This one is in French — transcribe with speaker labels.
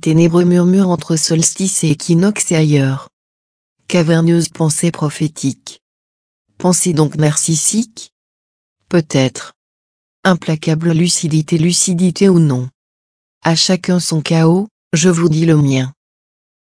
Speaker 1: Ténébreux murmure entre solstice et équinoxe et ailleurs. Caverneuse pensée prophétique. Pensée donc narcissique? Peut-être. Implacable lucidité lucidité ou non. À chacun son chaos, je vous dis le mien.